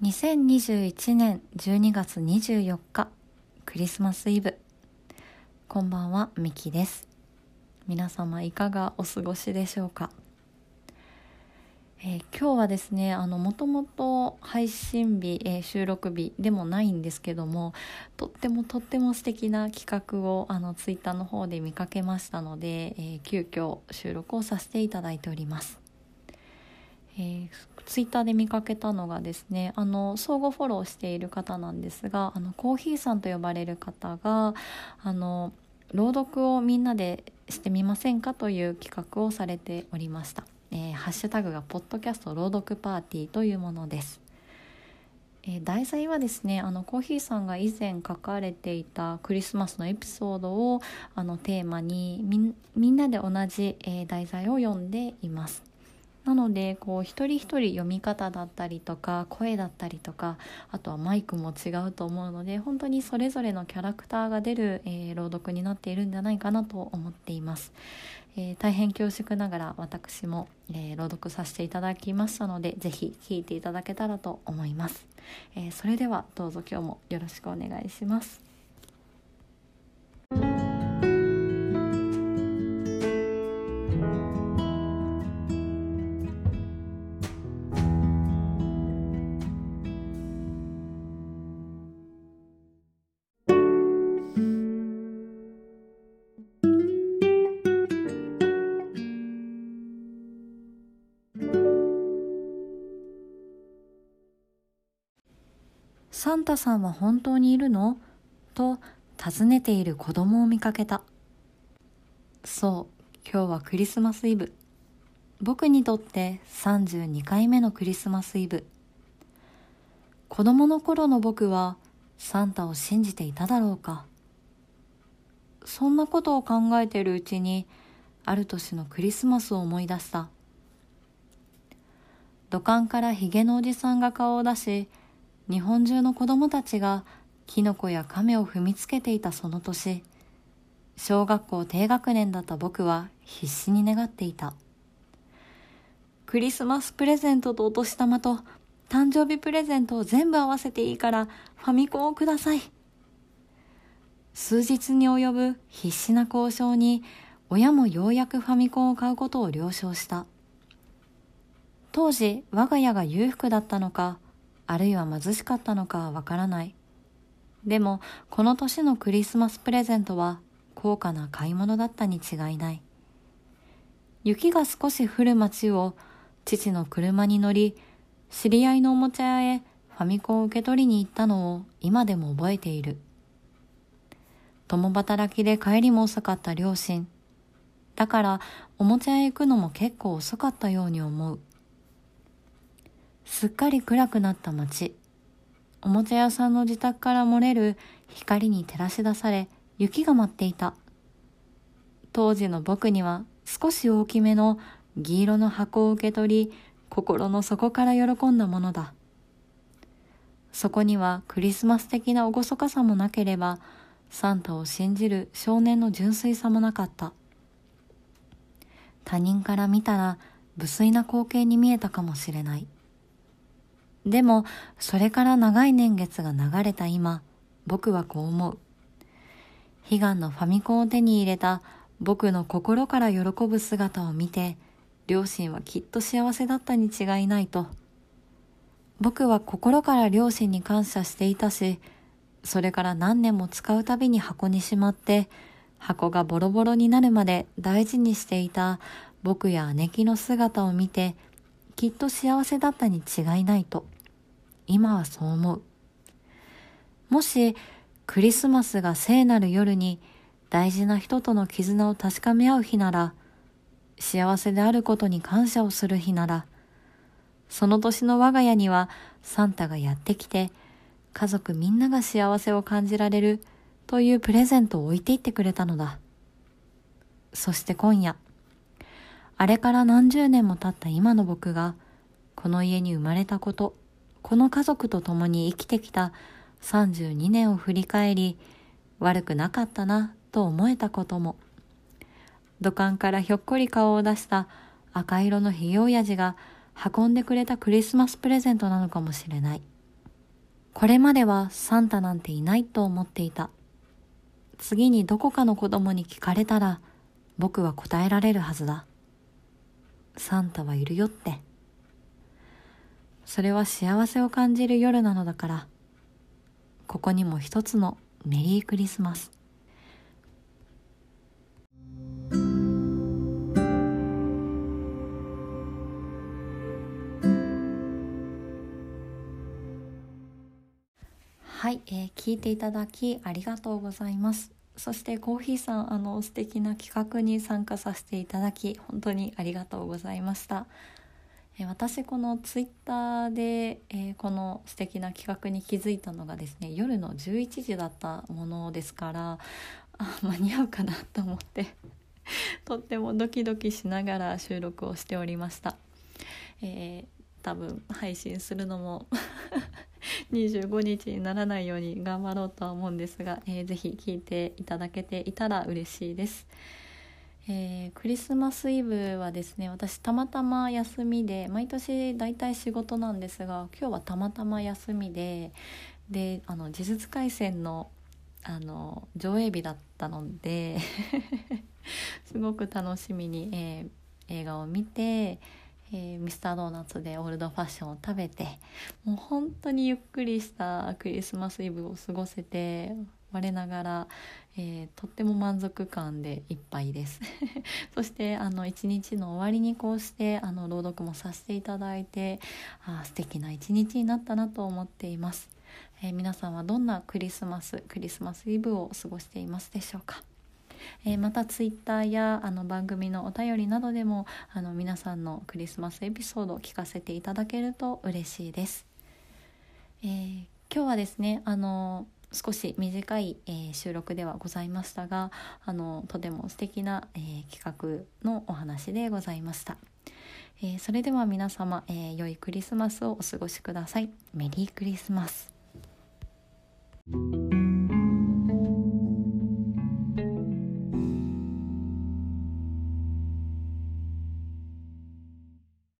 2021年12月24日クリスマスイブ。こんばんはミキです。皆様いかがお過ごしでしょうか、えー、今日はですねあのもともと配信日、えー、収録日でもないんですけどもとってもとっても素敵な企画をあのツイッターの方で見かけましたので、えー、急遽収録をさせていただいております。えー、ツイッターで見かけたのがですねあの相互フォローしている方なんですがあのコーヒーさんと呼ばれる方があの朗読をみんなでしてみませんかという企画をされておりました、えー、ハッシュタグがポッドキャスト朗読パーティーというものです。え題材はですねあのコーヒーさんが以前書かれていたクリスマスのエピソードをあのテーマにみんなで同じ、えー、題材を読んでいます。なのでこう一人一人読み方だったりとか声だったりとかあとはマイクも違うと思うので本当にそれぞれのキャラクターが出る、えー、朗読になっているんじゃないかなと思っています、えー、大変恐縮ながら私も、えー、朗読させていただきましたので是非聞いていただけたらと思います、えそれではどうぞ今日もよろしくお願いします。サンタさんは本当にいるの？と尋ねている子供を見かけた。そう、今日はクリスマスイブ。僕にとって32回目のクリスマスイブ。子供の頃の僕はサンタを信じていただろうか。そんなことを考えているうちに、ある年のクリスマスを思い出した。土管からヒゲのおじさんが顔を出し、日本中の子供たちがキノコや亀を踏みつけていたその年、小学校低学年だった僕は必死に願っていた。クリスマスプレゼントとお年玉と誕生日プレゼントを全部合わせていいからファミコンをください。数日に及ぶ必死な交渉に親もようやくファミコンを買うことを了承した。当時我が家が裕福だったのか、あるいは貧しかったのかはわからない。でも、この年のクリスマスプレゼントは高価な買い物だったに違いない。雪が少し降る街を父の車に乗り、知り合いのおもちゃ屋へファミコンを受け取りに行ったのを今でも覚えている。共働きで帰りも遅かった両親。だからおもちゃ屋へ行くのも結構遅かったように思う。すっかり暗くなった街。おもちゃ屋さんの自宅から漏れる光に照らし出され、雪が舞っていた。当時の僕には少し大きめの銀色の箱を受け取り、心の底から喜んだものだ。そこにはクリスマス的な厳かさもなければ、サンタを信じる少年の純粋さもなかった。他人から見たら無粋な光景に見えたかもしれない。でも、それから長い年月が流れた今、僕はこう思う。悲願のファミコンを手に入れた僕の心から喜ぶ姿を見て、両親はきっと幸せだったに違いないと。僕は心から両親に感謝していたし、それから何年も使うたびに箱にしまって、箱がボロボロになるまで大事にしていた僕や姉貴の姿を見て、きっと幸せだったに違いないと。今はそう思う。もしクリスマスが聖なる夜に大事な人との絆を確かめ合う日なら、幸せであることに感謝をする日なら、その年の我が家にはサンタがやってきて、家族みんなが幸せを感じられるというプレゼントを置いていってくれたのだ。そして今夜、あれから何十年も経った今の僕が、この家に生まれたこと、この家族と共に生きてきた32年を振り返り、悪くなかったなと思えたことも、土管からひょっこり顔を出した赤色のひげ親父が運んでくれたクリスマスプレゼントなのかもしれない。これまではサンタなんていないと思っていた。次にどこかの子供に聞かれたら僕は答えられるはずだ。サンタはいるよって。それは幸せを感じる夜なのだから、ここにも一つのメリークリスマス。はい、えー、聞いていただきありがとうございます。そしてコーヒーさんあの素敵な企画に参加させていただき本当にありがとうございました。私このツイッターで、この素敵な企画に気づいたのがですね夜の11時だったものですからあ間に合うかなと思って とってもドキドキしながら収録をしておりました。えー、多分配信するのも 25日にならないように頑張ろうとは思うんですが、えー、ぜひ聞いていただけていたら嬉しいです。えー、クリスマスイブはですね私たまたま休みで毎年大体仕事なんですが今日はたまたま休みでであの呪術廻戦のあの上映日だったので すごく楽しみに、えー、映画を見てえー、ミスタードーナツでオールドファッションを食べてもう本当にゆっくりしたクリスマスイブを過ごせて我ながら、えー、とっても満足感でいっぱいです。そしてあの一日の終わりにこうしてあの朗読もさせていただいてあ素敵な一日になったなと思っています、えー、皆さんはどんなクリスマスクリスマスイブを過ごしていますでしょうか。えー、またツイッターやあの番組のお便りなどでもあの皆さんのクリスマスエピソードを聞かせていただけると嬉しいです、えー、今日はですねあの少し短い、えー、収録ではございましたがあのとても素敵な、えー、企画のお話でございました、えー、それでは皆様、えー良いクリスマスをお過ごしください。メリークリスマス。